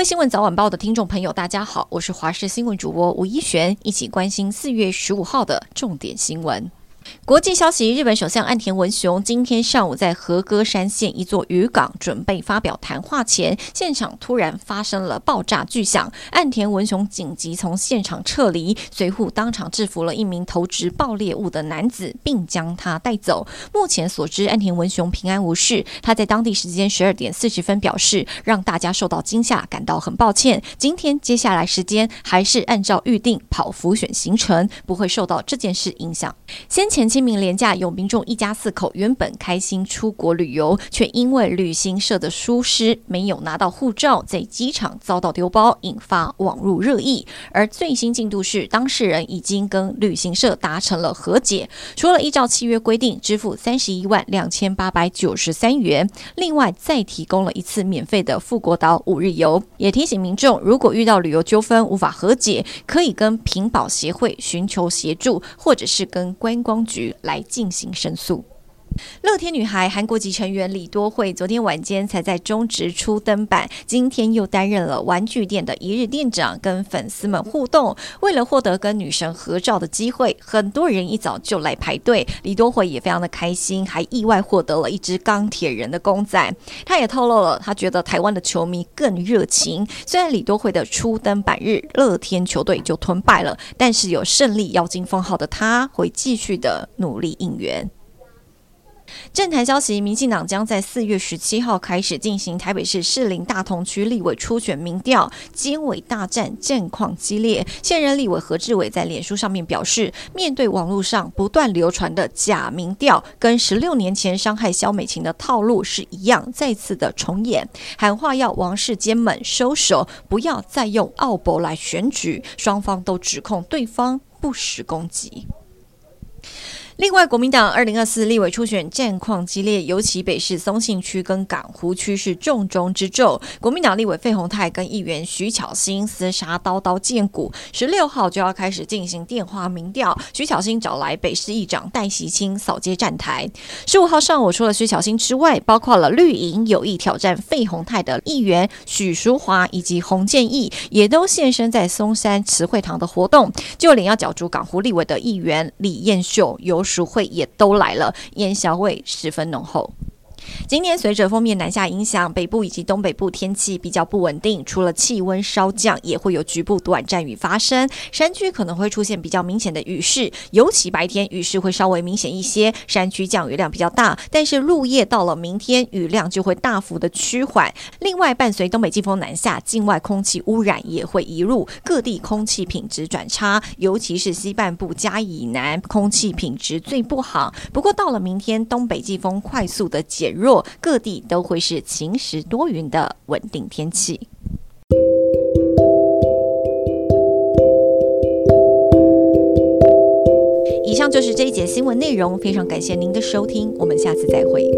位新闻早晚报的听众朋友，大家好，我是华视新闻主播吴一璇，一起关心四月十五号的重点新闻。国际消息：日本首相岸田文雄今天上午在和歌山县一座渔港准备发表谈话前，现场突然发生了爆炸巨响。岸田文雄紧急从现场撤离，随后当场制服了一名投掷爆裂物的男子，并将他带走。目前所知，岸田文雄平安无事。他在当地时间十二点四十分表示，让大家受到惊吓，感到很抱歉。今天接下来时间还是按照预定跑浮选行程，不会受到这件事影响。先前。前清明连假，有民众一家四口原本开心出国旅游，却因为旅行社的疏失没有拿到护照，在机场遭到丢包，引发网络热议。而最新进度是，当事人已经跟旅行社达成了和解，除了依照契约规定支付三十一万两千八百九十三元，另外再提供了一次免费的富国岛五日游。也提醒民众，如果遇到旅游纠纷无法和解，可以跟平保协会寻求协助，或者是跟观光局来进行申诉。乐天女孩韩国籍成员李多惠昨天晚间才在中职初登板，今天又担任了玩具店的一日店长，跟粉丝们互动。为了获得跟女神合照的机会，很多人一早就来排队。李多惠也非常的开心，还意外获得了一只钢铁人的公仔。她也透露了，她觉得台湾的球迷更热情。虽然李多惠的初登板日乐天球队就吞败了，但是有胜利妖精封号的她会继续的努力应援。政坛消息：民进党将在四月十七号开始进行台北市士林大同区立委初选民调，监委大战战况激烈。现任立委何志伟在脸书上面表示，面对网络上不断流传的假民调，跟十六年前伤害萧美琴的套路是一样，再次的重演，喊话要王世坚们收手，不要再用奥博来选举。双方都指控对方不实攻击。另外，国民党二零二四立委初选战况激烈，尤其北市松信区跟港湖区是重中之重。国民党立委费鸿泰跟议员徐巧芯厮杀刀刀见骨，十六号就要开始进行电话民调。徐巧芯找来北市议长戴锡清扫街站台。十五号上午，除了徐巧芯之外，包括了绿营有意挑战费鸿泰的议员许淑华以及洪建义，也都现身在松山慈惠堂的活动。就连要角逐港湖立委的议员李彦秀有。书会也都来了，烟硝味十分浓厚。今天随着锋面南下影响，北部以及东北部天气比较不稳定，除了气温稍降，也会有局部短暂雨发生。山区可能会出现比较明显的雨势，尤其白天雨势会稍微明显一些。山区降雨量比较大，但是入夜到了明天，雨量就会大幅的趋缓。另外，伴随东北季风南下，境外空气污染也会移入，各地空气品质转差，尤其是西半部嘉义以南空气品质最不好。不过到了明天，东北季风快速的减弱弱，各地都会是晴时多云的稳定天气。以上就是这一节新闻内容，非常感谢您的收听，我们下次再会。